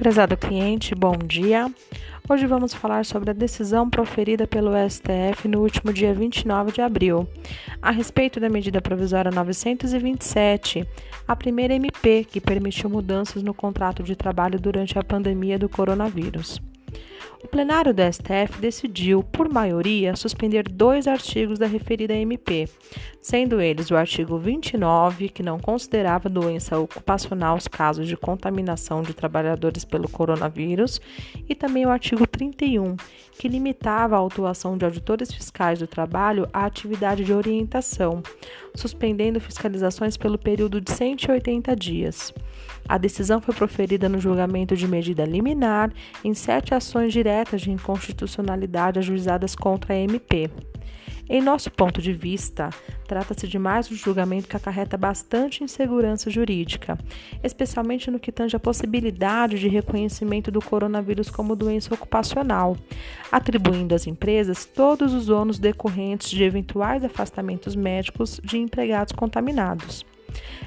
Prezado cliente, bom dia. Hoje vamos falar sobre a decisão proferida pelo STF no último dia 29 de abril, a respeito da medida provisória 927, a primeira MP que permitiu mudanças no contrato de trabalho durante a pandemia do coronavírus. O plenário do STF decidiu, por maioria, suspender dois artigos da referida MP, sendo eles o artigo 29, que não considerava doença ocupacional os casos de contaminação de trabalhadores pelo coronavírus, e também o artigo 31, que limitava a autuação de auditores fiscais do trabalho à atividade de orientação, suspendendo fiscalizações pelo período de 180 dias. A decisão foi proferida no julgamento de medida liminar em sete ações diretas de inconstitucionalidade ajuizadas contra a MP. Em nosso ponto de vista, trata-se de mais um julgamento que acarreta bastante insegurança jurídica, especialmente no que tange a possibilidade de reconhecimento do coronavírus como doença ocupacional, atribuindo às empresas todos os ônus decorrentes de eventuais afastamentos médicos de empregados contaminados.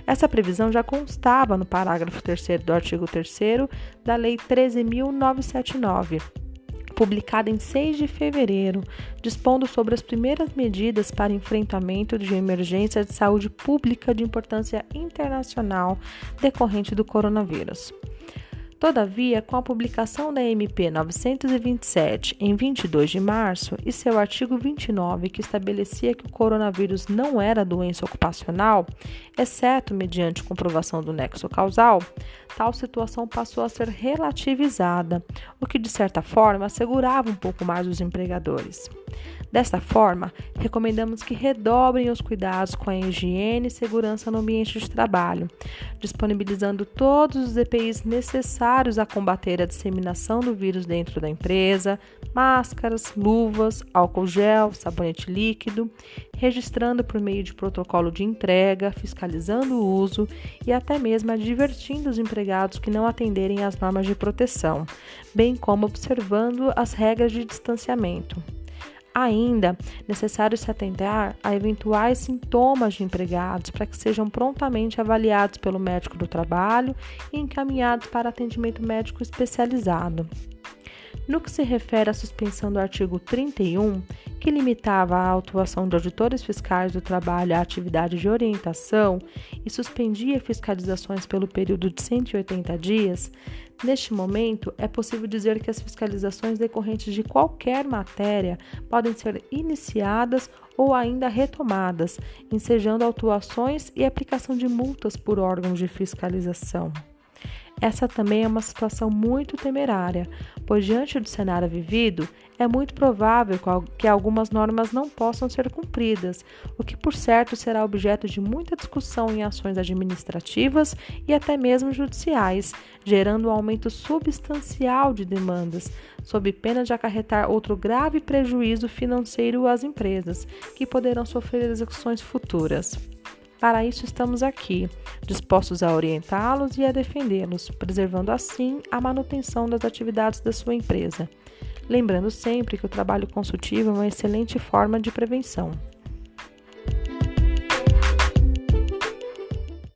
Essa previsão já constava no parágrafo 3 do artigo 3 da Lei 13.979, publicada em 6 de fevereiro, dispondo sobre as primeiras medidas para enfrentamento de emergência de saúde pública de importância internacional decorrente do coronavírus. Todavia, com a publicação da MP 927 em 22 de março e seu artigo 29, que estabelecia que o coronavírus não era doença ocupacional, exceto mediante comprovação do nexo causal, tal situação passou a ser relativizada, o que de certa forma assegurava um pouco mais os empregadores. Desta forma, recomendamos que redobrem os cuidados com a higiene e segurança no ambiente de trabalho, disponibilizando todos os EPIs necessários a combater a disseminação do vírus dentro da empresa, máscaras, luvas, álcool gel, sabonete líquido, registrando por meio de protocolo de entrega, fiscalizando o uso e até mesmo advertindo os empregados que não atenderem às normas de proteção, bem como observando as regras de distanciamento. Ainda necessário se atentar a eventuais sintomas de empregados para que sejam prontamente avaliados pelo médico do trabalho e encaminhados para atendimento médico especializado. No que se refere à suspensão do artigo 31, que limitava a autuação de auditores fiscais do trabalho à atividade de orientação e suspendia fiscalizações pelo período de 180 dias, neste momento é possível dizer que as fiscalizações decorrentes de qualquer matéria podem ser iniciadas ou ainda retomadas, ensejando autuações e aplicação de multas por órgãos de fiscalização. Essa também é uma situação muito temerária, pois, diante do cenário vivido, é muito provável que algumas normas não possam ser cumpridas, o que, por certo, será objeto de muita discussão em ações administrativas e até mesmo judiciais, gerando um aumento substancial de demandas, sob pena de acarretar outro grave prejuízo financeiro às empresas, que poderão sofrer execuções futuras. Para isso estamos aqui, dispostos a orientá-los e a defendê-los, preservando assim a manutenção das atividades da sua empresa. Lembrando sempre que o trabalho consultivo é uma excelente forma de prevenção.